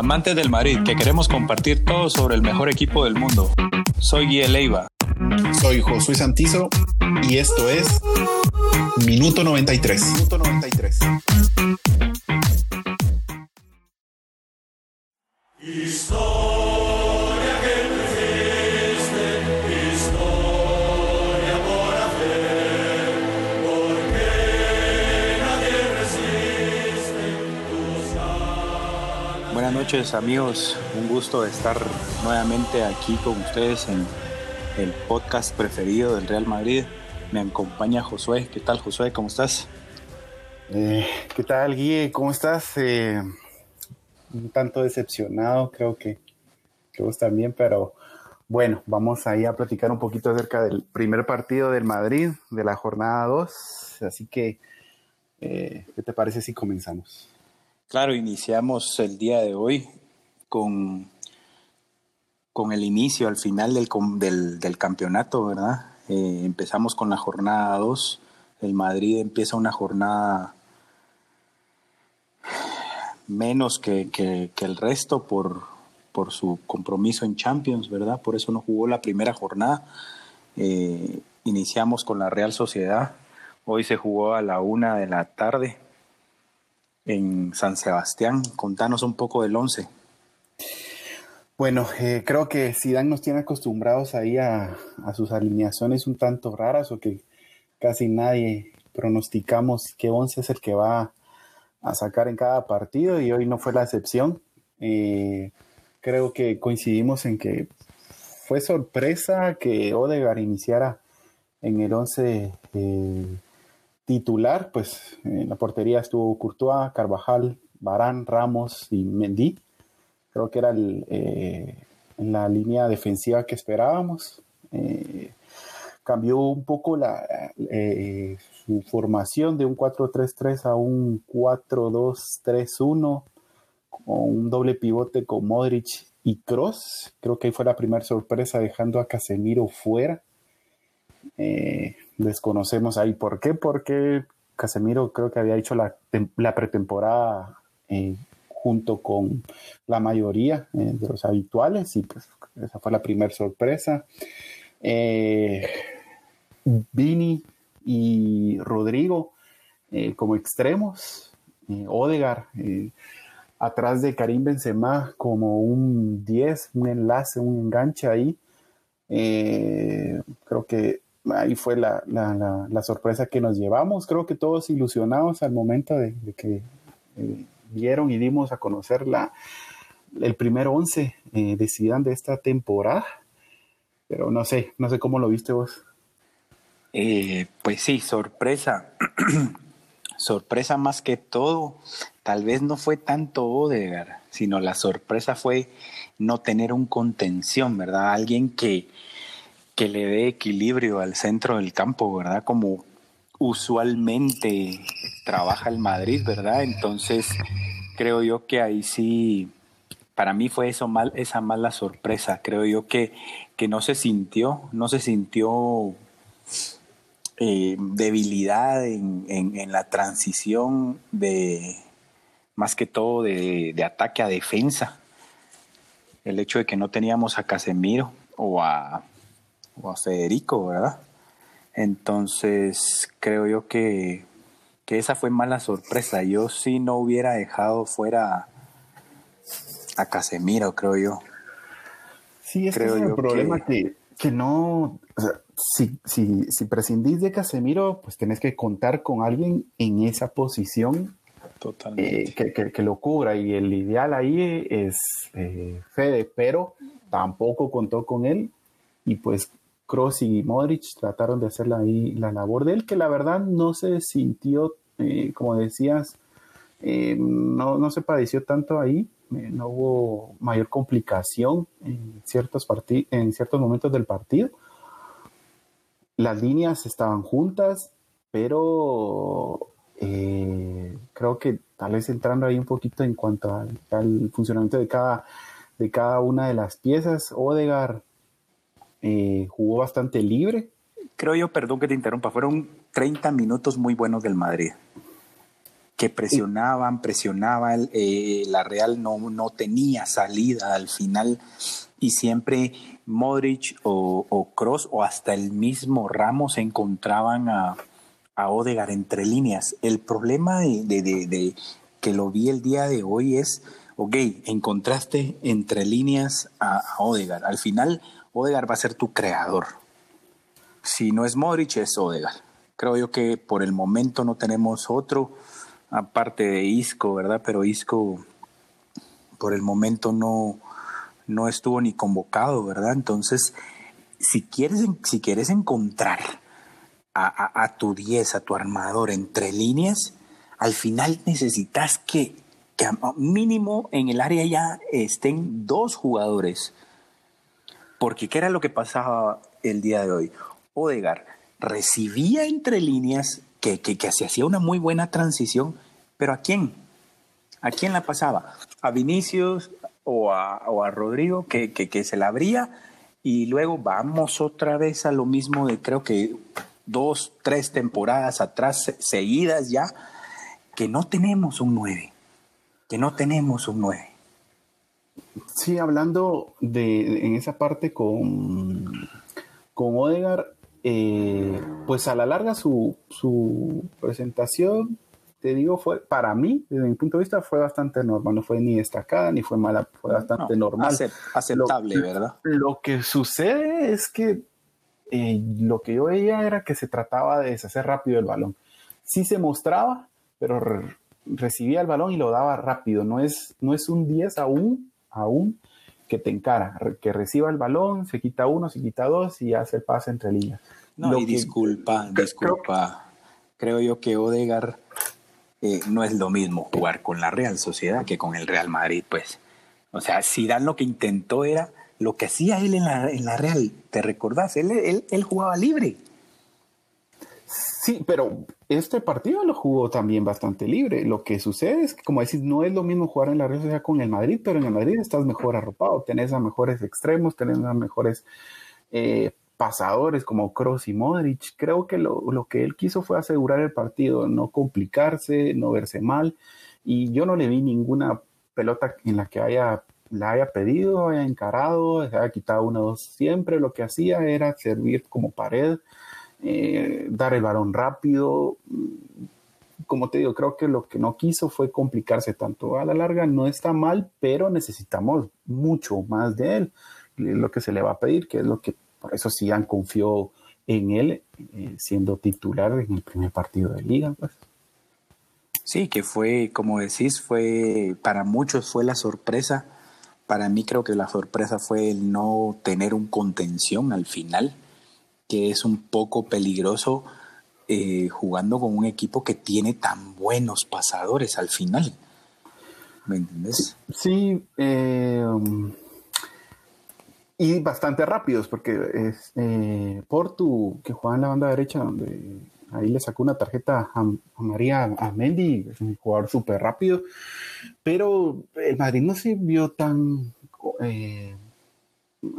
amantes del Madrid, que queremos compartir todo sobre el mejor equipo del mundo. Soy Guille Leiva. Soy Josué Santizo y esto es Minuto 93. Minuto 93. Noches amigos, un gusto estar nuevamente aquí con ustedes en el podcast preferido del Real Madrid. Me acompaña Josué. ¿Qué tal Josué? ¿Cómo estás? Eh, ¿Qué tal Guille? ¿Cómo estás? Eh, un tanto decepcionado, creo que, que vos también, pero bueno, vamos ahí a platicar un poquito acerca del primer partido del Madrid, de la jornada 2. Así que, eh, ¿qué te parece si comenzamos? Claro, iniciamos el día de hoy con, con el inicio al final del, del, campeonato, ¿verdad? Eh, empezamos con la jornada 2. El Madrid empieza una jornada menos que, el resto por, por, su compromiso en Champions, ¿verdad? Por eso no jugó la primera jornada. Eh, iniciamos con la Real Sociedad. Hoy se jugó a la una de la tarde en San Sebastián. Contanos un poco del 11. Bueno, eh, creo que Zidane nos tiene acostumbrados ahí a, sus alineaciones un tanto raras o que casi nadie pronosticamos qué 11 es el que va a sacar en cada partido y hoy no fue la excepción. Eh, creo que coincidimos en que fue sorpresa que Odegaard iniciara en el 11 titular, pues en la portería estuvo Courtois, Carvajal, Barán, Ramos y Mendy. Creo que era eh, la línea defensiva que esperábamos. Eh, cambió un poco la, eh, su formación de un 4-3-3 a un 4-2-3-1 con un doble pivote con Modric y Cross. Creo que ahí fue la primera sorpresa dejando a Casemiro fuera. Eh, desconocemos ahí por qué, porque Casemiro creo que había hecho la, pretemporada eh, junto con la mayoría eh, de los habituales y pues esa fue la primera sorpresa. Vini y Rodrigo como extremos, Odegar atrás de Karim Benzema como un 10, un enlace, un enganche ahí. creo que ahí fue la, sorpresa que nos llevamos. Creo que todos ilusionados al momento de, que eh, vieron y dimos a conocer la, el primer once eh, de de esta temporada. Pero no sé, no sé cómo lo viste vos. Eh, pues sí, sorpresa. sorpresa más que todo. Tal vez no fue tanto Odegaard, sino la sorpresa fue no tener un contención, ¿verdad? Alguien que, que le dé equilibrio al centro del campo, ¿verdad? Como usualmente trabaja el Madrid, ¿verdad? Entonces, creo yo que ahí sí, para mí fue eso mal, esa mala sorpresa. Creo yo que, que no se sintió, no se sintió eh, debilidad en, en, la transición de, más que todo, de, de ataque a defensa. El hecho de que no teníamos a Casemiro o a o a Federico, ¿verdad? Entonces creo yo que, esa fue mala sorpresa. Yo sí no hubiera dejado fuera a Casemiro, creo yo. Sí, es creo es el problema que, no, o sea, si, si, prescindís de Casemiro, pues tenés que contar con alguien en esa posición eh, que, lo cubra. Y el ideal ahí es eh, Fede, pero tampoco contó con él. Y pues Cross y Modric trataron de hacer la, la labor de él, que la verdad no se sintió, eh, como decías, eh, no, se padeció tanto ahí, eh, no hubo mayor complicación en ciertos, en ciertos momentos del partido. Las líneas estaban juntas, pero creo que tal vez entrando ahí un poquito en cuanto al, al funcionamiento de cada, de cada una de las piezas, Odegar eh, jugó bastante libre. Creo yo, perdón que te interrumpa, fueron 30 minutos muy buenos del Madrid. que presionaban, presionaba, eh, la Real no, no tenía salida al final y siempre Modric o, Cross o hasta el mismo Ramos encontraban a, a Odegar entre líneas. El problema de, que lo vi el día de hoy es, ok, encontraste entre líneas a, a Odegar. Al final, Odegar va a ser tu creador. Si no es Modric, es Odegar. Creo yo que por el momento no tenemos otro aparte de Isco, ¿verdad? Pero Isco por el momento no, no estuvo ni convocado, ¿verdad? Entonces, si quieres, si quieres encontrar a, tu 10, a tu armador entre líneas, al final necesitas que, que mínimo en el área ya estén dos jugadores. Porque ¿qué era lo que pasaba el día de hoy? Odegar recibía entre líneas que, que, se hacía una muy buena transición, pero ¿a quién? ¿A quién la pasaba? ¿A Vinicius o a, o a Rodrigo que, que, se la abría? Y luego vamos otra vez a lo mismo de creo que dos, tres temporadas atrás seguidas ya, que no tenemos un 9, que no tenemos un 9. Sí, hablando de, en esa parte con, con Odegar, eh, pues a la larga su, presentación, te digo, fue para mí, desde mi punto de vista, fue bastante normal. No fue ni destacada ni fue mala, fue bastante normal. aceptable, ¿verdad? Lo que sucede es que eh, lo que yo veía era que se trataba de deshacer rápido el balón. Sí se mostraba, pero recibía el balón y lo daba rápido. No es, no es un 10 aún, aún que te encara, que reciba el balón, se quita uno, se quita dos y hace el pase entre líneas. No, y disculpa, disculpa. Creo, yo que Odegar eh, no es lo mismo jugar con la Real Sociedad que con el Real Madrid, pues. O sea, Dan lo que intentó era lo que hacía él en la, en la Real. ¿Te recordás? Él, él, él jugaba libre. Sí, pero este partido lo jugó también bastante libre. Lo que sucede es que, como decís, no es lo mismo jugar en la Real Sociedad con el Madrid, pero en el Madrid estás mejor arropado, tenés a mejores extremos, tenés a mejores eh, pasadores como Kroos y Modric. Creo que lo, que él quiso fue asegurar el partido, no complicarse, no verse mal. Y yo no le vi ninguna pelota en la que haya la haya pedido, haya encarado, haya quitado una o dos. Siempre lo que hacía era servir como pared eh, dar el balón rápido. Como te digo, creo que lo que no quiso fue complicarse tanto. A la larga no está mal, pero necesitamos mucho más de él. lo que se le va a pedir, que es lo que por eso Sian confió en él eh, siendo titular en el primer partido de liga. Pues. Sí, que fue, como decís, fue para muchos fue la sorpresa. Para mí creo que la sorpresa fue el no tener un contención al final que es un poco peligroso eh, jugando con un equipo que tiene tan buenos pasadores al final. ¿Me entiendes? Sí, eh, y bastante rápidos, porque es eh, Portu, que juega en la banda derecha, donde ahí le sacó una tarjeta a, María a Mendy, es un jugador súper rápido, pero el Madrid no se vio tan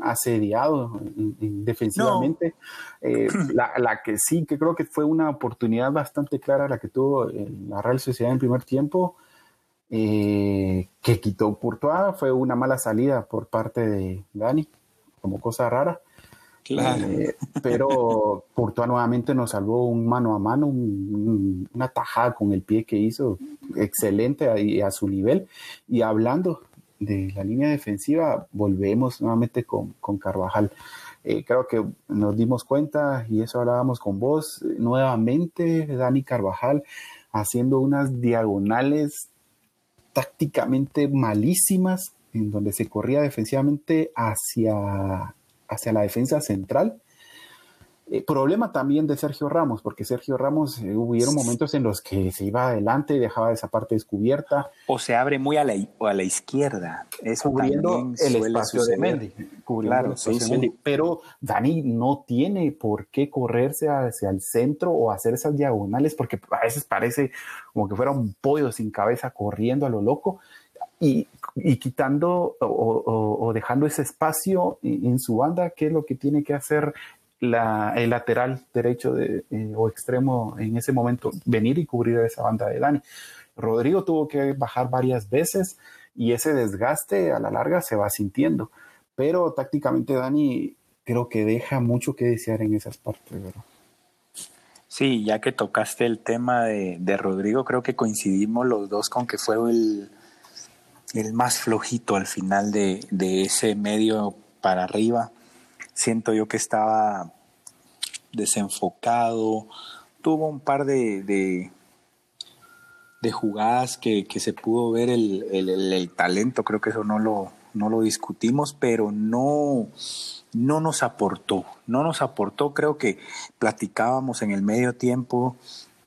asediado defensivamente. Eh, la, que sí, que creo que fue una oportunidad bastante clara la que tuvo la Real Sociedad en primer tiempo, eh, que quitó Courtois, fue una mala salida por parte de Dani, como cosa rara. Eh, pero Courtois nuevamente nos salvó un mano a mano, una tajada con el pie que hizo, excelente a su nivel. Y hablando de la línea defensiva, volvemos nuevamente con, Carvajal. Eh, creo que nos dimos cuenta, y eso hablábamos con vos, nuevamente Dani Carvajal haciendo unas diagonales tácticamente malísimas, en donde se corría defensivamente hacia, hacia la defensa central eh, problema también de Sergio Ramos, porque Sergio Ramos eh, hubieron momentos en los que se iba adelante y dejaba esa parte descubierta. O se abre muy a la, a la izquierda. Eso cubriendo el espacio de Mendy. Claro, Pero Dani no tiene por qué correrse hacia el centro o hacer esas diagonales, porque a veces parece como que fuera un pollo sin cabeza corriendo a lo loco. Y, quitando o, dejando ese espacio en, su banda, ¿qué es lo que tiene que hacer el lateral derecho de, eh, o extremo en ese momento venir y cubrir esa banda de Dani. Rodrigo tuvo que bajar varias veces y ese desgaste a la larga se va sintiendo. Pero tácticamente Dani creo que deja mucho que desear en esas partes. ¿verdad? Sí, ya que tocaste el tema de, Rodrigo, creo que coincidimos los dos con que fue el, el más flojito al final de, ese medio para arriba. Siento yo que estaba desenfocado, tuvo un par de, de, jugadas que, se pudo ver el, el, talento, creo que eso no lo, no lo discutimos, pero no, no nos aportó, no nos aportó, creo que platicábamos en el medio tiempo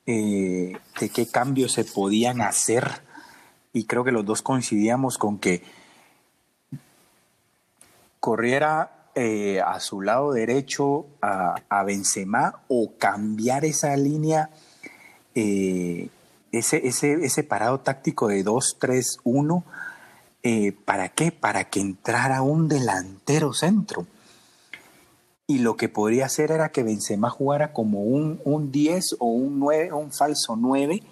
eh, de qué cambios se podían hacer y creo que los dos coincidíamos con que corriera eh, a su lado derecho a, a, Benzema o cambiar esa línea, eh, ese, ese, ese parado táctico de 2-3-1, ¿para qué? Para que entrara un delantero centro y lo que podría hacer era que Benzema jugara como un, un 10 o un 9, un falso 9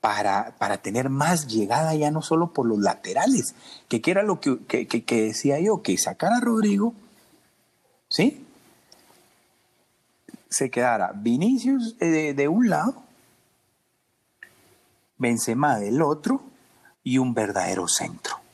para, para, tener más llegada ya no solo por los laterales, que, era lo que, que, decía yo, que sacara a Rodrigo, ¿sí? Se quedara Vinicius de, de un lado, Benzema del otro y un verdadero centro.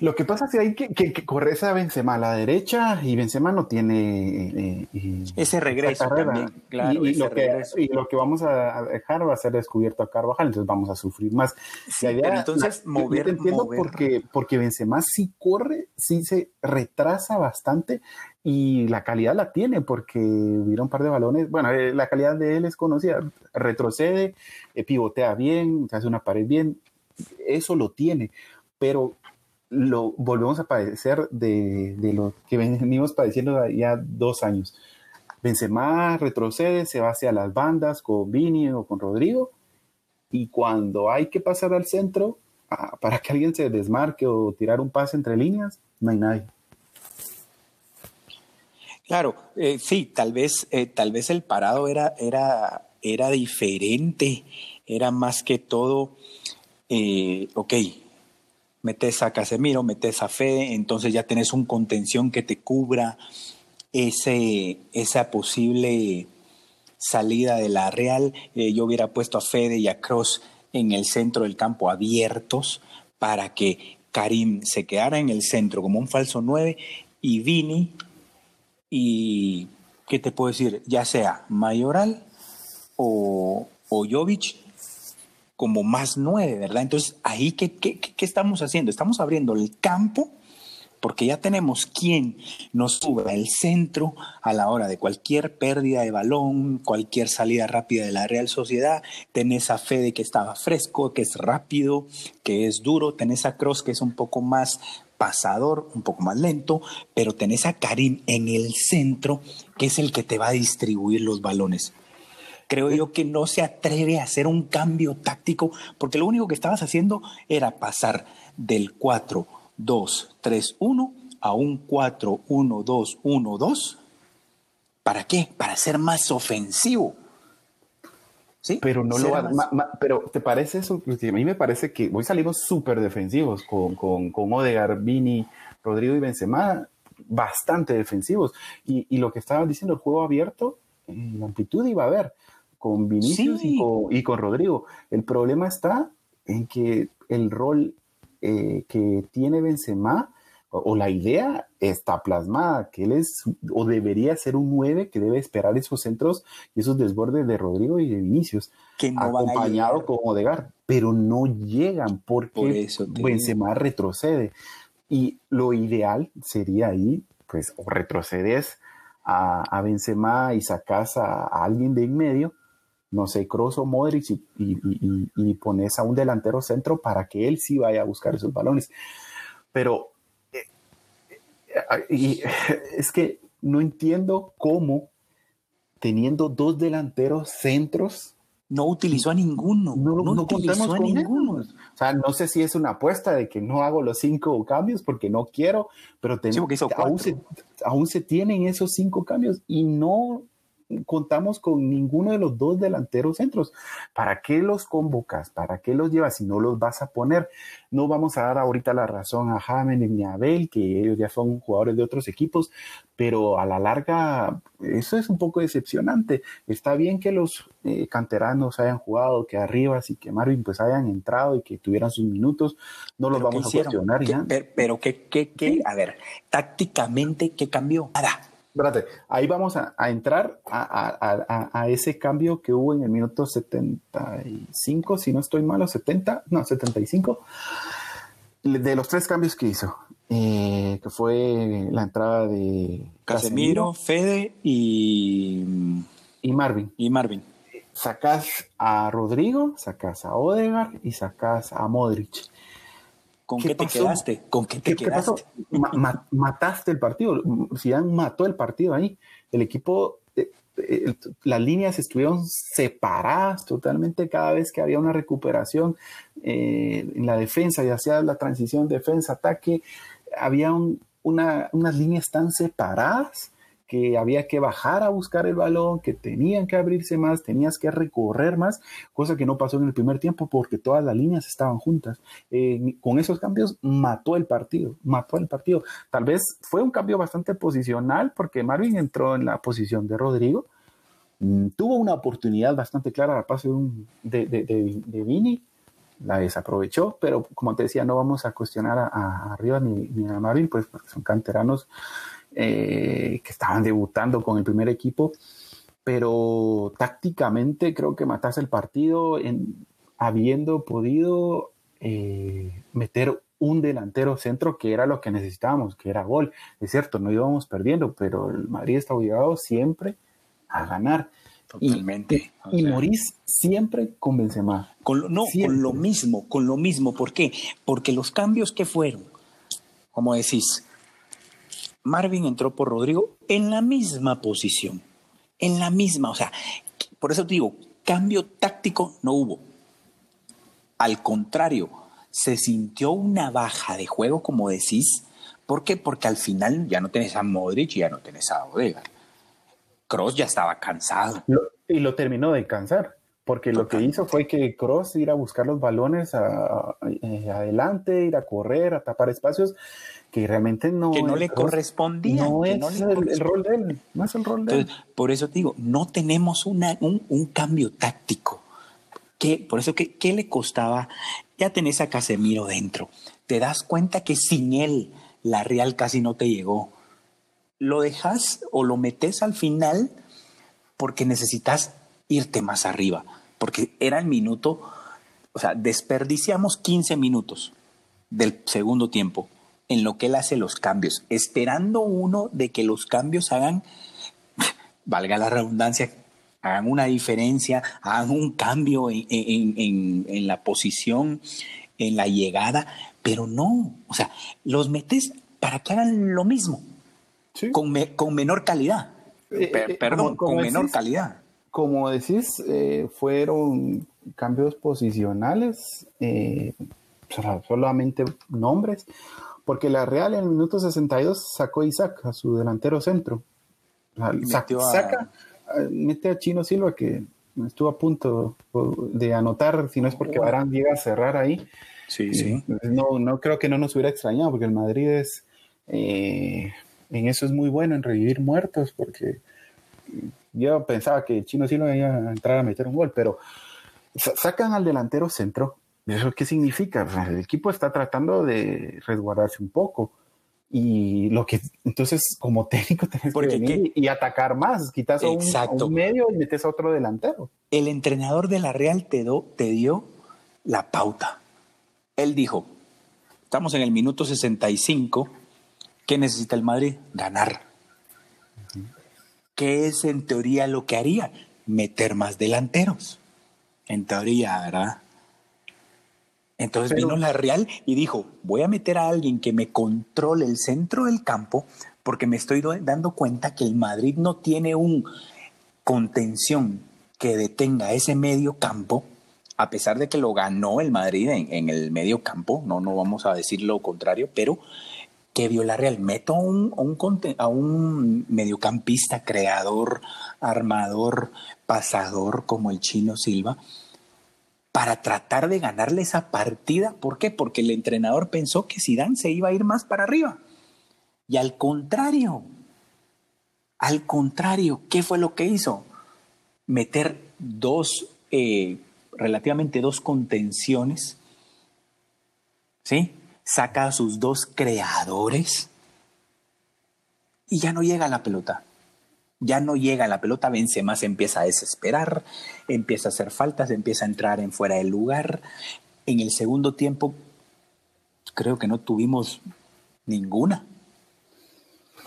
Lo que pasa es que hay que, que, que corres a Benzema a la derecha y Benzema no tiene eh, eh, ese regreso también, claro. Y, lo que, y, lo que, vamos a dejar va a ser descubierto a Carvajal, entonces vamos a sufrir más. entonces mover, yo entiendo porque, porque Benzema sí corre, sí se retrasa bastante y la calidad la tiene porque hubiera un par de balones. Bueno, eh, la calidad de él es conocida, retrocede, pivotea bien, se hace una pared bien, eso lo tiene pero lo volvemos a padecer de, lo que venimos padeciendo ya dos años. Benzema retrocede, se va hacia las bandas con Vini o con Rodrigo, y cuando hay que pasar al centro ah, para que alguien se desmarque o tirar un pase entre líneas, no hay nadie. Claro, eh, sí, tal vez, eh, tal vez el parado era, era, era diferente, era más que todo, eh, ok, metes a Casemiro, metes a Fede, entonces ya tenés un contención que te cubra ese, esa posible salida de la Real. Eh, yo hubiera puesto a Fede y a Cross en el centro del campo abiertos para que Karim se quedara en el centro como un falso 9 y Vini y, ¿qué te puedo decir? Ya sea Mayoral o, o Jovic como más nueve, ¿verdad? Entonces, ahí, ¿qué, qué, qué estamos haciendo? Estamos abriendo el campo porque ya tenemos quien nos suba el centro a la hora de cualquier pérdida de balón, cualquier salida rápida de la Real Sociedad. Tenés a Fede que estaba fresco, que es rápido, que es duro. Tenés a Cross que es un poco más pasador, un poco más lento, pero tenés a Karim en el centro, que es el que te va a distribuir los balones creo yo que no se atreve a hacer un cambio táctico, porque lo único que estabas haciendo era pasar del 4-2-3-1 a un 4-1-2-1-2. ¿Para qué? Para ser más ofensivo. ¿Sí? Pero no lo pero ¿te parece eso? A mí me parece que hoy salimos súper defensivos con, con, con Odegar, Vini, Rodrigo y Benzema, bastante defensivos. Y, y lo que estaba diciendo, el juego abierto, en la amplitud iba a haber con Vinicius y, con, Rodrigo. El problema está en que el rol eh, que tiene Benzema o, la idea está plasmada, que él es o debería ser un 9 que debe esperar esos centros y esos desbordes de Rodrigo y de Vinicius, que acompañado con Odegar, pero no llegan porque Benzema retrocede. Y lo ideal sería ahí, pues, o retrocedes a, a Benzema y sacas a alguien de en medio no sé, Kroos o Modric y, pones a un delantero centro para que él sí vaya a buscar esos balones. Pero eh, eh, es que no entiendo cómo, teniendo dos delanteros centros, no utilizó a ninguno. No, no, utilizó a ninguno. O sea, no sé si es una apuesta de que no hago los cinco cambios porque no quiero, pero aún, se, aún se tienen esos cinco cambios y no contamos con ninguno de los dos delanteros centros. ¿Para qué los convocas? ¿Para qué los llevas si no los vas a poner? No vamos a dar ahorita la razón a James ni a Abel, que ellos ya son jugadores de otros equipos, pero a la larga eso es un poco decepcionante. Está bien que los eh, canteranos hayan jugado, que arriba y que Marvin pues hayan entrado y que tuvieran sus minutos, no los vamos a cuestionar ya. Pero, ¿qué, qué, qué? A ver, tácticamente, ¿qué cambió? Nada espérate, ahí vamos a, entrar a, ese cambio que hubo en el minuto 75, si no estoy malo, 70, no, 75, de los tres cambios que hizo, eh, que fue la entrada de Casemiro, Fede y, y Marvin. Y Marvin. Sacás a Rodrigo, sacás a Odegaard y sacás a Modric. ¿Con qué, te quedaste? ¿Con qué te quedaste? mataste el partido. Zidane mató el partido ahí. El equipo, eh, eh, las líneas estuvieron separadas totalmente cada vez que había una recuperación eh, en la defensa, ya sea la transición defensa-ataque, había unas líneas tan separadas que había que bajar a buscar el balón, que tenían que abrirse más, tenías que recorrer más, cosa que no pasó en el primer tiempo porque todas las líneas estaban juntas. Eh, con esos cambios mató el partido, mató el partido. Tal vez fue un cambio bastante posicional porque Marvin entró en la posición de Rodrigo, mm, tuvo una oportunidad bastante clara a pase de, de, Vini, la desaprovechó, pero como te decía, no vamos a cuestionar a, Arriba ni, ni, a Marvin, pues porque son canteranos eh, que estaban debutando con el primer equipo, pero tácticamente creo que mataste el partido en, habiendo podido eh, meter un delantero centro que era lo que necesitábamos, que era gol. Es cierto, no íbamos perdiendo, pero el Madrid está obligado siempre a ganar. Totalmente. Y, Morís siempre convence más. Con no, con lo mismo, con lo mismo. ¿Por qué? Porque los cambios que fueron, como decís, Marvin entró por Rodrigo en la misma posición, en la misma, o sea, por eso te digo, cambio táctico no hubo. Al contrario, se sintió una baja de juego, como decís. ¿Por qué? Porque al final ya no tenés a Modric y ya no tenés a Odegaard. Cross ya estaba cansado. y lo terminó de cansar, porque lo que hizo fue que Cross ir a buscar los balones eh, adelante, ir a correr, a tapar espacios que realmente no, que no le correspondía. No es el, rol de él, no es el rol de él. Por eso te digo, no tenemos una, un, cambio táctico. que por eso, ¿qué, ¿qué le costaba? Ya tenés a Casemiro dentro. Te das cuenta que sin él la Real casi no te llegó. Lo dejas o lo metes al final porque necesitas irte más arriba. Porque era el minuto, o sea, desperdiciamos 15 minutos del segundo tiempo en lo que él hace los cambios, esperando uno de que los cambios hagan, valga la redundancia, hagan una diferencia, hagan un cambio en, la posición, en la llegada, pero no, o sea, los metes para que hagan lo mismo, con, con, menor calidad. Eh, eh, perdón, con menor calidad. Como decís, eh, fueron cambios posicionales, solamente nombres porque la Real en el minuto 62 sacó a Isaac, a su delantero centro. Saca, mete a Chino Silva, que estuvo a punto de anotar, si no es porque Barán llega a cerrar ahí. Sí, sí. No, no creo que no nos hubiera extrañado, porque el Madrid es. Eh, en eso es muy bueno, en revivir muertos, porque yo pensaba que Chino Silva iba a entrar a meter un gol, pero sacan al delantero centro ¿Eso qué significa? el equipo está tratando de resguardarse un poco. Y lo que entonces, como técnico, tenés que venir y atacar más. Quitas a un, medio y metes a otro delantero. El entrenador de la Real te, te dio la pauta. Él dijo: Estamos en el minuto 65. ¿Qué necesita el Madrid? Ganar. ¿Qué es en teoría lo que haría? Meter más delanteros. En teoría, ¿verdad? Entonces vino la Real y dijo, voy a meter a alguien que me controle el centro del campo porque me estoy dando cuenta que el Madrid no tiene un contención que detenga ese medio campo, a pesar de que lo ganó el Madrid en, el medio campo, no, no vamos a decir lo contrario, pero que Villarreal meto a un, a un mediocampista creador, armador, pasador como el chino Silva para tratar de ganarle esa partida. ¿Por qué? Porque el entrenador pensó que Zidane se iba a ir más para arriba. Y al contrario, al contrario, ¿qué fue lo que hizo? Meter dos, eh, relativamente dos contenciones, ¿sí? Saca a sus dos creadores y ya no llega la pelota ya no llega la pelota, vence más, empieza a desesperar, empieza a hacer faltas, empieza a entrar en fuera del lugar. En el segundo tiempo, creo que no tuvimos ninguna.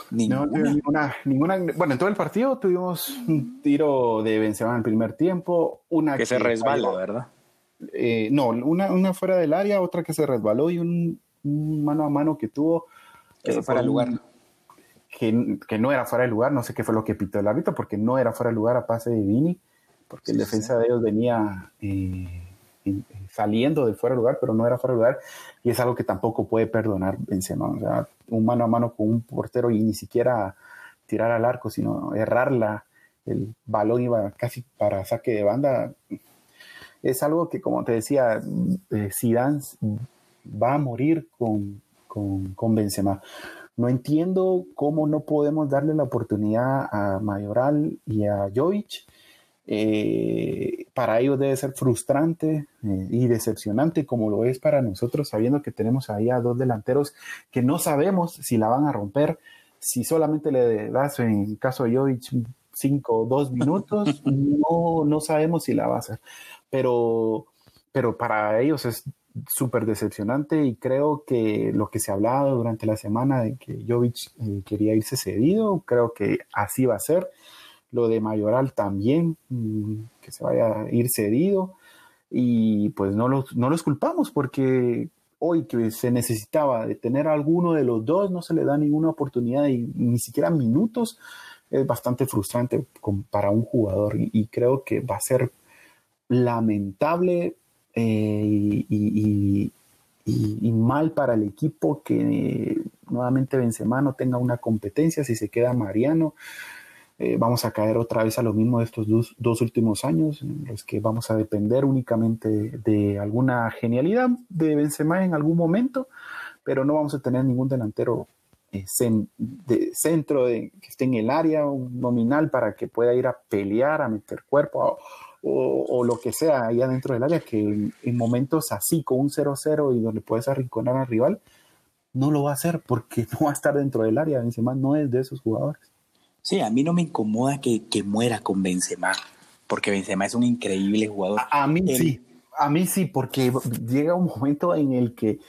Ninguna. ninguna, Bueno, en todo el partido tuvimos un tiro de Benzema en el primer tiempo, una que, se resbaló, ¿verdad? Eh, no, una, una fuera del área, otra que se resbaló y un, mano a mano que tuvo. Que eh, fuera del lugar que, no era fuera de lugar, no sé qué fue lo que pitó el árbitro, porque no era fuera de lugar a pase de Vini, porque el defensa de ellos venía eh, saliendo de fuera de lugar, pero no era fuera de lugar, y es algo que tampoco puede perdonar Benzema, o sea, un mano a mano con un portero y ni siquiera tirar al arco, sino errarla, el balón iba casi para saque de banda, es algo que, como te decía, eh, Zidane va a morir con, con, con Benzema. No entiendo cómo no podemos darle la oportunidad a Mayoral y a Jovic. Eh, para ellos debe ser frustrante eh, y decepcionante como lo es para nosotros, sabiendo que tenemos ahí a dos delanteros que no sabemos si la van a romper, si solamente le das en caso de Jovic cinco o dos minutos, no, no sabemos si la va a hacer. Pero, pero para ellos es súper decepcionante y creo que lo que se hablaba durante la semana de que Jovic eh, quería irse cedido, creo que así va a ser. Lo de Mayoral también, mm, que se vaya a ir cedido y pues no los, no los culpamos porque hoy que se necesitaba de tener a alguno de los dos, no se le da ninguna oportunidad y ni siquiera minutos, es bastante frustrante para un jugador y creo que va a ser lamentable eh, y, mal para el equipo que nuevamente Benzema no tenga una competencia, si se queda Mariano, eh, vamos a caer otra vez a lo mismo de estos dos, últimos años, en los que vamos a depender únicamente de alguna genialidad de Benzema en algún momento, pero no vamos a tener ningún delantero eh, de centro de, que esté en el área nominal para que pueda ir a pelear, a meter cuerpo, o, lo que sea ahí adentro del área, que en, momentos así, con un 0-0 y donde puedes arrinconar al rival, no lo va a hacer porque no va a estar dentro del área. Benzema no es de esos jugadores. Sí, a mí no me incomoda que, que muera con Benzema, porque Benzema es un increíble jugador. A, mí sí, a mí sí, porque llega un momento en el que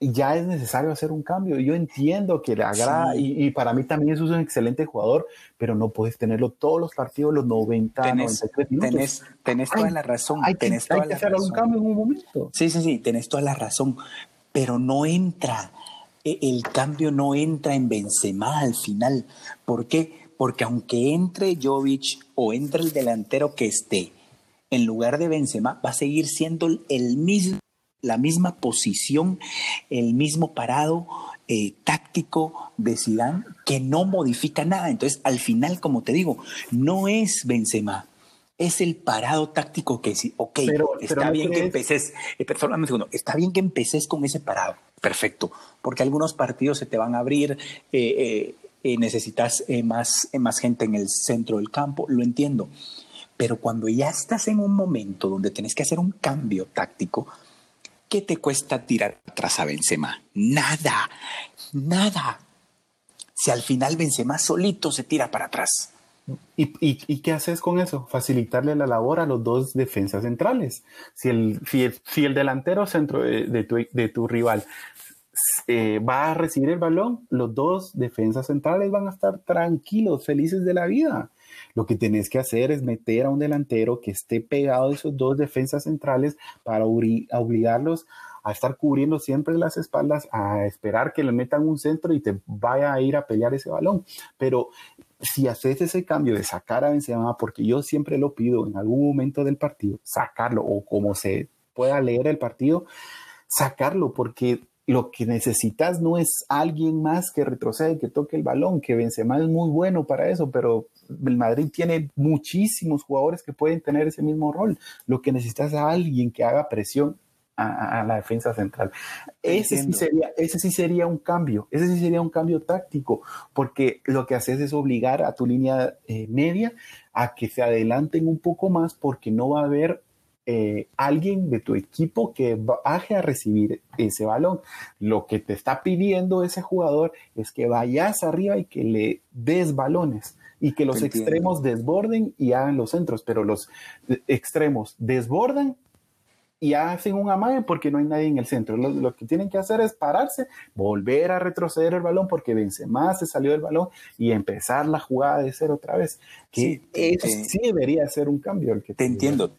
ya es necesario hacer un cambio. Yo entiendo que le agrada y, para mí también es un excelente jugador, pero no puedes tenerlo todos los partidos, los 90, tenés, 93 minutos. Tenés, toda la razón. Hay que, hacer un cambio en un momento. Sí, sí, sí, tenés toda la razón, pero no entra. E, el cambio no entra en Benzema al final. ¿Por qué? Porque aunque entre Jovic o entre el delantero que esté, en lugar de Benzema, va a seguir siendo el mismo la misma posición, el mismo parado eh, táctico de Zidane que no modifica nada. Entonces, al final, como te digo, no es Benzema, es el parado táctico que sí, ok, está bien que empeces, eh, está bien que empeces con ese parado, perfecto, porque algunos partidos se te van a abrir, eh, necesitas más, más gente en el centro del campo, lo entiendo, pero cuando ya estás en un momento donde tienes que hacer un cambio táctico, ¿Qué te cuesta tirar atrás a Benzema? Nada, nada. Si al final Benzema solito se tira para atrás. ¿Y, qué haces con eso? Facilitarle la labor a los dos defensas centrales. Si el, si el, delantero centro de, tu, rival eh, va a recibir el balón, los dos defensas centrales van a estar tranquilos, felices de la vida. Lo que tenés que hacer es meter a un delantero que esté pegado a esos dos defensas centrales para obligarlos a estar cubriendo siempre las espaldas, a esperar que le metan un centro y te vaya a ir a pelear ese balón. Pero si haces ese cambio de sacar a Benzema, porque yo siempre lo pido en algún momento del partido, sacarlo o como se pueda leer el partido, sacarlo, porque lo que necesitas no es alguien más que retrocede, que toque el balón, que Benzema es muy bueno para eso, pero el Madrid tiene muchísimos jugadores que pueden tener ese mismo rol. Lo que necesitas es alguien que haga presión a, la defensa central. Ese sí, sería, ese sí sería un cambio, ese sí sería un cambio táctico, porque lo que haces es obligar a tu línea eh, media a que se adelanten un poco más porque no va a haber eh, alguien de tu equipo que baje a recibir ese balón. Lo que te está pidiendo ese jugador es que vayas arriba y que le des balones y que los extremos desborden y hagan los centros, pero los extremos desbordan y hacen un amague porque no hay nadie en el centro. Lo, que tienen que hacer es pararse, volver a retroceder el balón porque Benzema se salió del balón y empezar la jugada de cero otra vez. Que sí, sí debería ser un cambio. El que te entiendo.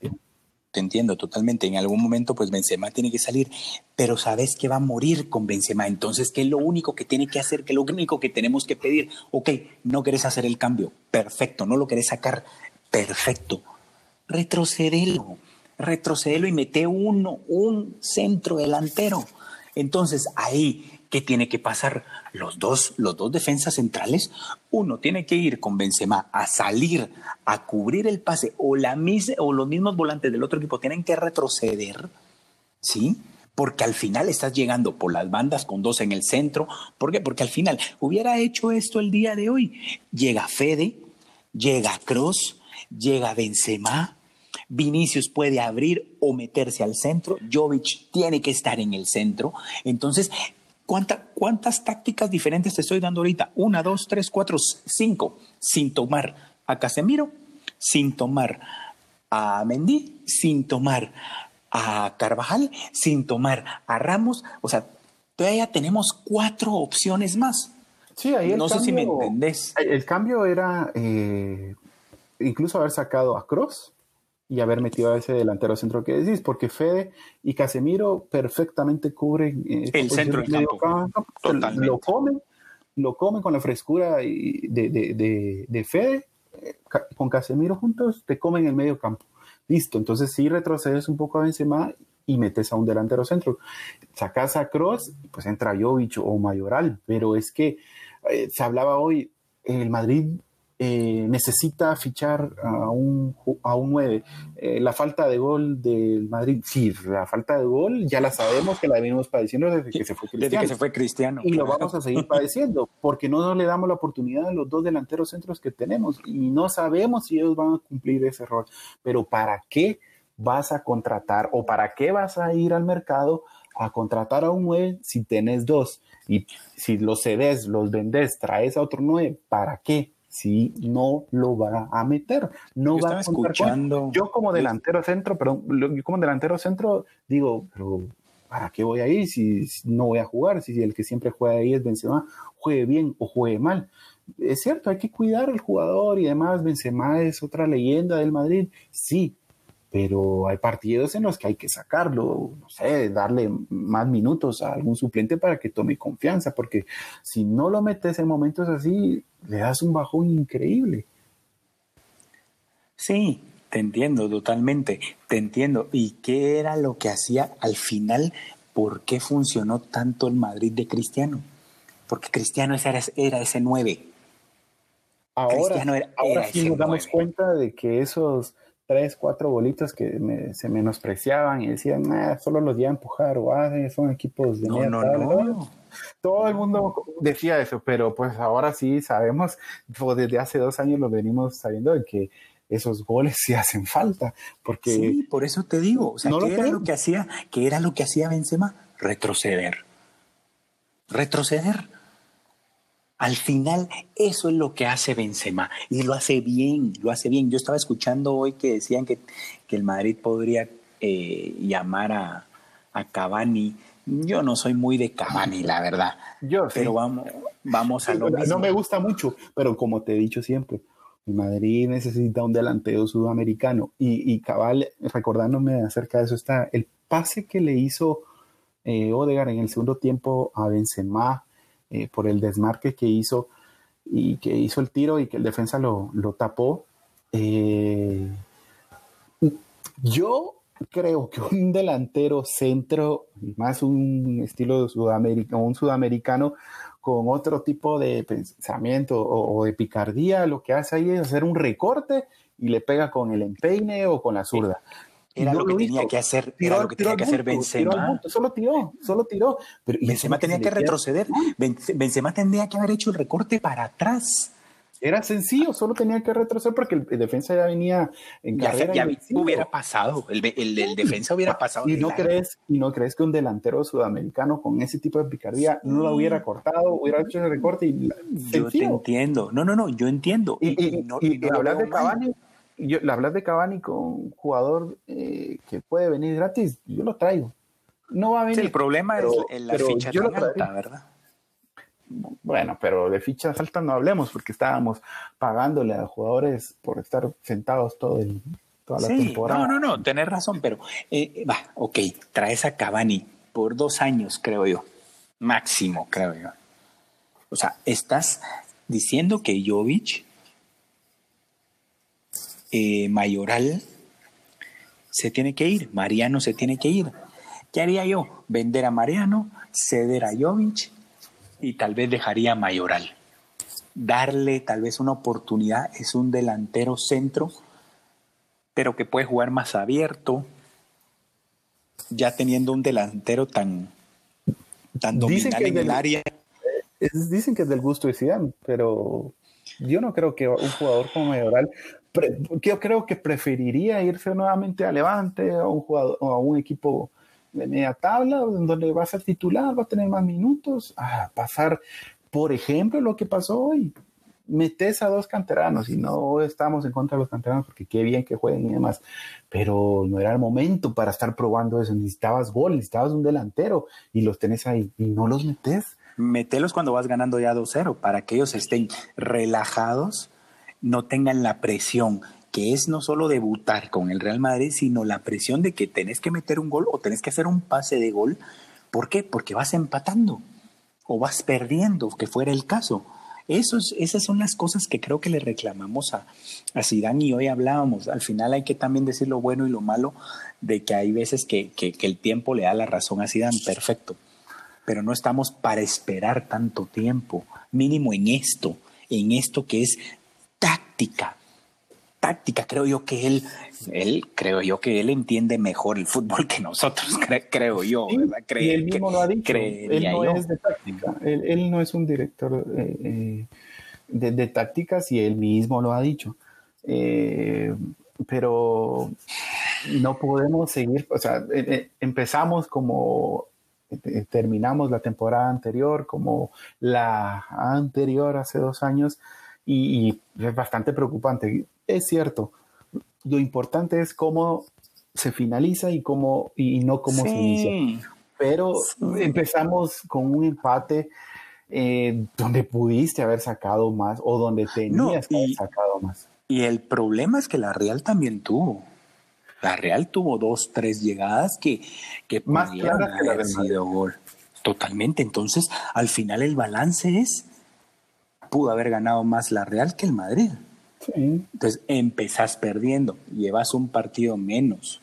Te entiendo totalmente. En algún momento, pues Benzema tiene que salir, pero sabes que va a morir con Benzema. Entonces, ¿qué es lo único que tiene que hacer? ¿Qué es lo único que tenemos que pedir? Ok, no querés hacer el cambio. Perfecto. No lo querés sacar. Perfecto. Retrocedelo retrocedelo y mete uno, un centro delantero. Entonces ahí, ¿qué tiene que pasar? Los dos, los dos defensas centrales, uno tiene que ir con Benzema a salir, a cubrir el pase, o, la o los mismos volantes del otro equipo tienen que retroceder, ¿sí? Porque al final estás llegando por las bandas con dos en el centro. ¿Por qué? Porque al final hubiera hecho esto el día de hoy. Llega Fede, llega Cross, llega Benzema, Vinicius puede abrir o meterse al centro, Jovic tiene que estar en el centro. Entonces, ¿cuántas tácticas diferentes te estoy dando ahorita? Una, dos, tres, cuatro, cinco, sin tomar a Casemiro, sin tomar a Mendy, sin tomar a Carvajal, sin tomar a Ramos. O sea, todavía tenemos cuatro opciones más. Sí, ahí no sé si me entendés. El cambio era eh, incluso haber sacado a Cross y haber metido a ese delantero centro que decís, porque Fede y Casemiro perfectamente cubren eh, el centro del campo. Lo comen, lo comen con la frescura de, de, de, Fede, eh, con Casemiro juntos, te comen el medio campo. Listo, entonces sí retrocedes un poco a Benzema y metes a un delantero centro. Sacas a Cross, pues entra Jovic o Mayoral, pero es que eh, se hablaba hoy, el Madrid eh, necesita fichar a un, a un 9. Eh, la falta de gol del Madrid, sí, la falta de gol ya la sabemos que la venimos padeciendo desde que se fue Cristiano. Desde que se fue Cristiano. Y lo vamos a seguir padeciendo porque no le damos la oportunidad a los dos delanteros centros que tenemos y no sabemos si ellos van a cumplir ese rol. Pero ¿para qué vas a contratar o para qué vas a ir al mercado a contratar a un 9 si tenés dos? Y si los cedes, los vendes, traes a otro 9, ¿para qué? Si no lo va a meter. No va a escuchando. Yo como delantero centro, perdón, yo como delantero centro digo, pero ¿para qué voy ahí si, no voy a jugar? Si el que siempre juega ahí es Benzema, juegue bien o juegue mal. Es cierto, hay que cuidar al jugador y además Benzema es otra leyenda del Madrid, sí, pero hay partidos en los que hay que sacarlo, no sé, darle más minutos a algún suplente para que tome confianza, porque si no lo metes en momentos así, le das un bajón increíble. Sí, te entiendo totalmente, te entiendo. ¿Y qué era lo que hacía al final? ¿Por qué funcionó tanto el Madrid de Cristiano? Porque Cristiano era, era ese nueve. Ahora, ahora sí nos damos cuenta de que esos tres, cuatro bolitos que se menospreciaban y decían, ah, solo los a empujar o ah, son equipos de no, no, no. Todo el mundo decía eso, pero pues ahora sí sabemos, pues, desde hace dos años lo venimos sabiendo de que esos goles sí hacen falta, porque... Sí, por eso te digo, o sea, ¿qué era lo que hacía, qué era lo que hacía Benzema? Retroceder. Retroceder al final, eso es lo que hace Benzema y lo hace bien, lo hace bien. Yo estaba escuchando hoy que decían que, el Madrid podría eh, llamar a, a, Cavani. Yo no soy muy de Cavani, la verdad. Yo Pero vamos, vamos a lo mismo. No me gusta mucho, pero como te he dicho siempre, el Madrid necesita un delantero sudamericano. Y, y Cabal, recordándome acerca de eso, está el pase que le hizo eh, Odegaard en el segundo tiempo a Benzema eh, por el desmarque que hizo y que hizo el tiro y que el defensa lo, tapó. Eh, yo creo que un delantero centro, más un estilo sudamericano, un sudamericano con otro tipo de pensamiento o, de picardía, lo que hace ahí es hacer un recorte y le pega con el empeine o con la zurda. Era lo que tenía que hacer, era lo que tenía que hacer Benzema. solo tiró, solo tiró. Pero Benzema tenía que retroceder. Benzema tendría que haber hecho el recorte para atrás. Era sencillo, solo tenía que retroceder porque el, defensa ya venía en carrera. Ya, hubiera pasado, el, el, defensa hubiera pasado. ¿Y no, crees, ¿Y no crees que un delantero sudamericano con ese tipo de picardía no lo hubiera cortado, hubiera hecho el recorte? Y, yo te entiendo. No, no, no, yo entiendo. Y, hablar de Cavani, yo, hablar de Cavani con un jugador eh, que puede venir gratis, yo lo traigo. No va a venir. el problema es la ficha tan alta, ¿verdad? Bueno, pero de fichas altas no hablemos porque estábamos pagándole a jugadores por estar sentados todo el, toda la temporada. No, no, no, tenés razón, pero eh, va, ok, traes a Cavani por dos años, creo yo, máximo, creo yo. O sea, estás diciendo que Jovic, eh, Mayoral, se tiene que ir, Mariano se tiene que ir. ¿Qué haría yo? Vender a Mariano, ceder a Jovic y tal vez dejaría Mayoral. Darle tal vez una oportunidad, es un delantero centro, pero que puede jugar más abierto, ya teniendo un delantero tan, tan dominante en el área. dicen que es del gusto de Zidane, pero yo no creo que un jugador como Mayoral, yo creo que preferiría irse nuevamente a Levante a un jugador o a un equipo de media tabla, donde va a ser titular, va a tener más minutos, a pasar, por ejemplo, lo que pasó hoy. Metes a dos canteranos y no estamos en contra de los canteranos porque qué bien que jueguen y demás, pero no era el momento para estar probando eso. Necesitabas gol, necesitabas un delantero y los tenés ahí y no los metes. Metelos cuando vas ganando ya 2-0 para que ellos estén relajados, no tengan la presión que es no solo debutar con el Real Madrid, sino la presión de que tenés que meter un gol o tenés que hacer un pase de gol. ¿Por qué? Porque vas empatando o vas perdiendo, que fuera el caso. esas son las cosas que creo que le reclamamos a, a y hoy hablábamos. Al final hay que también decir lo bueno y lo malo de que hay veces que, que, que el tiempo le da la razón a Zidane, perfecto. Pero no estamos para esperar tanto tiempo, mínimo en esto, en esto que es táctica, táctica. Creo yo que él, él, creo yo que él entiende mejor el fútbol que nosotros, creo yo, y él mismo lo ha dicho. Él no es de táctica. Él, no es un director eh, eh, de, tácticas y él mismo lo ha dicho. Eh, pero no podemos seguir, o sea, empezamos como terminamos la temporada anterior, como la anterior hace dos años, y, y, es bastante preocupante es cierto. Lo importante es cómo se finaliza y cómo y no cómo se inicia. Pero empezamos con un empate eh, donde pudiste haber sacado más o donde tenías que haber sacado más. Y el problema es que la Real también tuvo. La Real tuvo dos, tres llegadas que, que más claras que haber sido gol. Totalmente. Entonces, al final el balance es pudo haber ganado más la Real que el Madrid. Entonces empezás perdiendo, llevas un partido menos.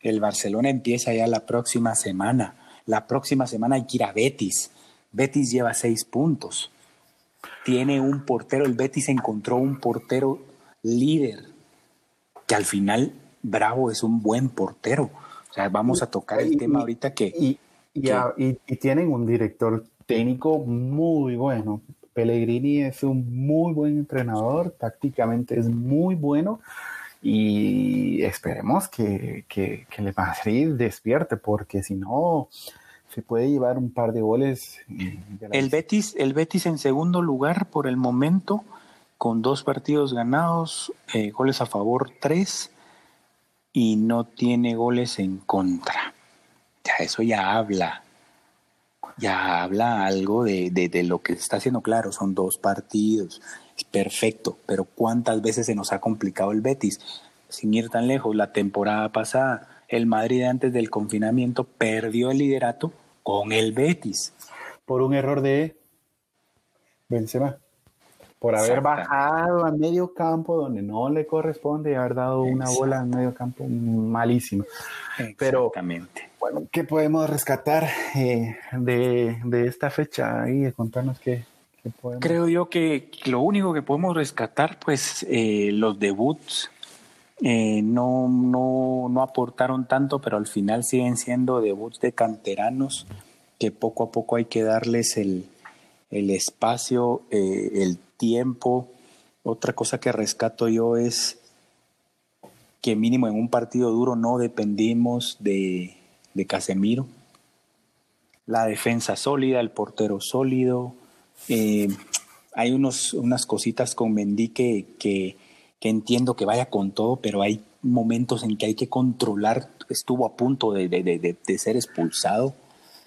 El Barcelona empieza ya la próxima semana. La próxima semana hay que ir a Betis. Betis lleva seis puntos. Tiene un portero, el Betis encontró un portero líder, que al final Bravo es un buen portero. O sea, vamos a tocar el tema ahorita que... Y, y, tienen un director técnico muy bueno. Pellegrini es un muy buen entrenador, tácticamente es muy bueno y esperemos que, que, el Madrid despierte porque si no se puede llevar un par de goles. El Betis, el Betis en segundo lugar por el momento con dos partidos ganados, eh, goles a favor tres y no tiene goles en contra. Ya eso ya habla ya habla algo de, de, lo que está haciendo claro, son dos partidos, es perfecto, pero ¿cuántas veces se nos ha complicado el Betis? Sin ir tan lejos, la temporada pasada, el Madrid antes del confinamiento perdió el liderato con el Betis. Por un error de Benzema. Por haber bajado a medio campo donde no le corresponde y haber dado una bola en medio campo malísimo. Exactamente. bueno, ¿qué podemos rescatar eh, de, esta fecha y contarnos qué, podemos? Creo yo que lo único que podemos rescatar, pues eh, los debuts eh, no, no, no aportaron tanto, pero al final siguen siendo debuts de canteranos que poco a poco hay que darles el, el espacio, el tiempo. Otra cosa que rescato yo es que mínimo en un partido duro no dependimos de, Casemiro. La defensa sólida, el portero sólido. Eh, hay unos, unas cositas con Mendy que, que, entiendo que vaya con todo, pero hay momentos en que hay que controlar. Estuvo a punto de, de ser expulsado.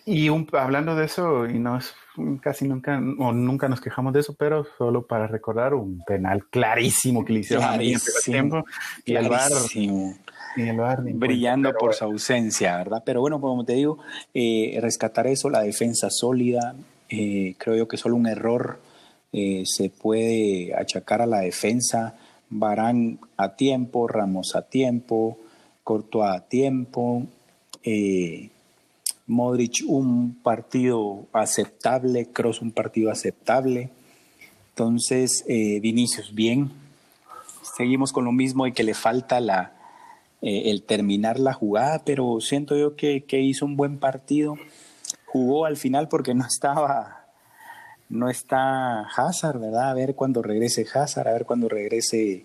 Y un, hablando de eso, y no es casi nunca, o nunca nos quejamos de eso, pero solo para recordar un penal clarísimo que le hicieron a mí en tiempo y el bar, brillando por su ausencia, ¿verdad? Pero bueno, como te digo, eh, rescatar eso, la defensa sólida, eh, creo yo que solo un error eh, se puede achacar a la defensa, Barán a tiempo, Ramos a tiempo, Corto a tiempo, eh, Modric un partido aceptable, Cross un partido aceptable. Entonces, eh, Vinicius bien. Seguimos con lo mismo y que le falta la, eh, el terminar la jugada, pero siento yo que, hizo un buen partido. Jugó al final porque no estaba, no está Hazard, ¿verdad? A ver cuando regrese Hazard, a ver cuando regrese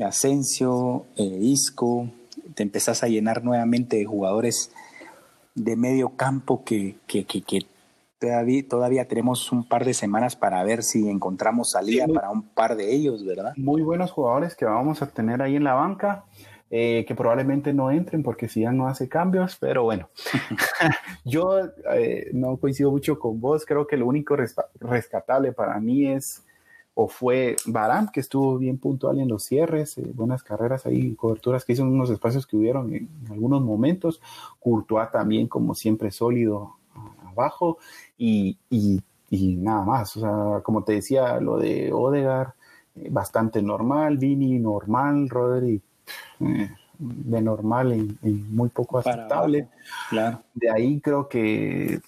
Asensio, eh, Isco. Te empezás a llenar nuevamente de jugadores de medio campo que, que, que, todavía, todavía, tenemos un par de semanas para ver si encontramos salida para un par de ellos, ¿verdad? Muy buenos jugadores que vamos a tener ahí en la banca. Eh, que probablemente no entren porque si ya no hace cambios, pero bueno, yo eh, no coincido mucho con vos, creo que lo único rescatable para mí es o fue Baram, que estuvo bien puntual en los cierres, eh, buenas carreras ahí, coberturas que hizo en unos espacios que hubieron en, algunos momentos. Courtois también, como siempre, sólido abajo y, nada más. O sea, como te decía, lo de Odegar, eh, bastante normal, Vini normal, Rodri. Eh, de normal y, muy poco aceptable. Claro. De ahí creo que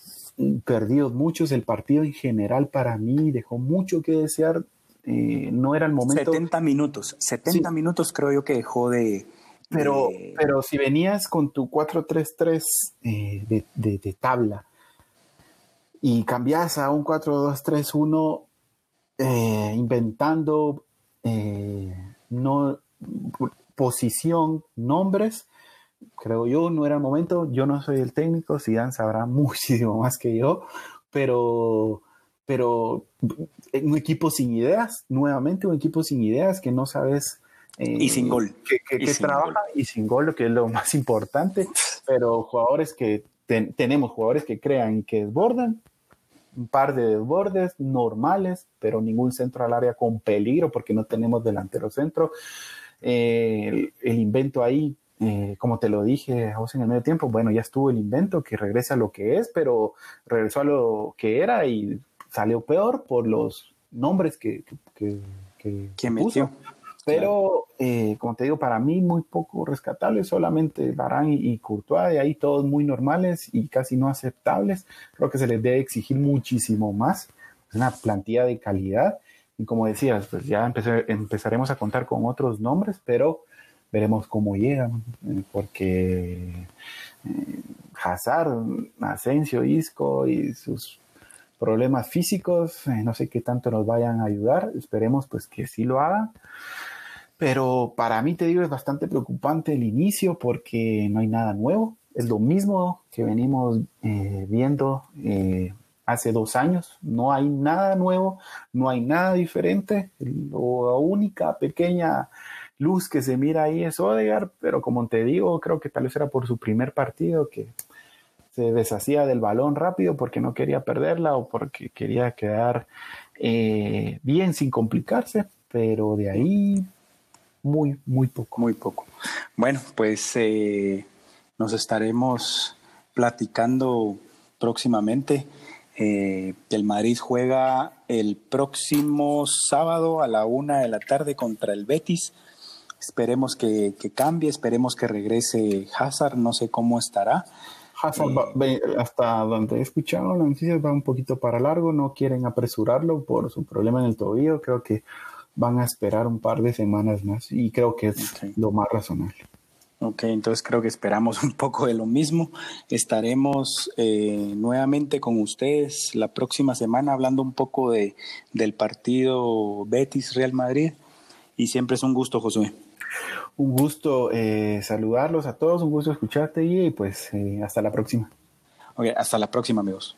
perdidos muchos. El partido en general para mí dejó mucho que desear eh, no era el momento. 70 minutos, 70 minutos creo yo que dejó de... Pero, pero si venías con tu 4-3-3 eh, de, de, tabla y cambias a un 4-2-3-1 eh, inventando no, posición, nombres, creo yo, no era el momento. Yo no soy el técnico, Zidane sabrá muchísimo más que yo, pero pero un equipo sin ideas, nuevamente un equipo sin ideas que no sabes. Eh, y sin gol. Que, trabaja y sin gol, lo que es lo más importante, pero jugadores que tenemos jugadores que crean que desbordan, un par de desbordes normales, pero ningún centro al área con peligro porque no tenemos delantero centro. Eh, el, invento ahí, eh, como te lo dije a vos en el medio tiempo, bueno, ya estuvo el invento que regresa a lo que es, pero regresó a lo que era y salió peor por los nombres que, que, que, puso. Pero, eh, como te digo, para mí muy poco rescatable, solamente Barán y, Courtois, de ahí todos muy normales y casi no aceptables. Creo que se les debe exigir muchísimo más, una plantilla de calidad. Y como decías, pues ya empezaremos a contar con otros nombres, pero veremos cómo llegan, eh, porque eh, Hazard, Asensio, Isco y sus problemas físicos, eh, no sé qué tanto nos vayan a ayudar, esperemos pues que sí lo hagan. Pero para mí, te digo, es bastante preocupante el inicio porque no hay nada nuevo. Es lo mismo que venimos eh, viendo eh, hace dos años. No hay nada nuevo, no hay nada diferente. La única pequeña luz que se mira ahí es Odegar, pero como te digo, creo que tal vez era por su primer partido que se deshacía del balón rápido porque no quería perderla o porque quería quedar eh, bien sin complicarse, pero de ahí muy, muy poco. Muy poco. Bueno, pues eh, nos estaremos platicando próximamente. Eh, el Madrid juega el próximo sábado a la una de la tarde contra el Betis. Esperemos que, cambie, esperemos que regrese Hazard, no sé cómo estará. Hazard, hasta donde he escuchado las noticias, va un poquito para largo, no quieren apresurarlo por su problema en el tobillo, creo que van a esperar un par de semanas más y creo que es lo más razonable. Ok, entonces creo que esperamos un poco de lo mismo. Estaremos eh, nuevamente con ustedes la próxima semana hablando un poco de, del partido Betis Real Madrid. Y siempre es un gusto, Josué. Un gusto eh, saludarlos a todos, un gusto escucharte y pues eh, hasta la próxima. Hasta la próxima, amigos.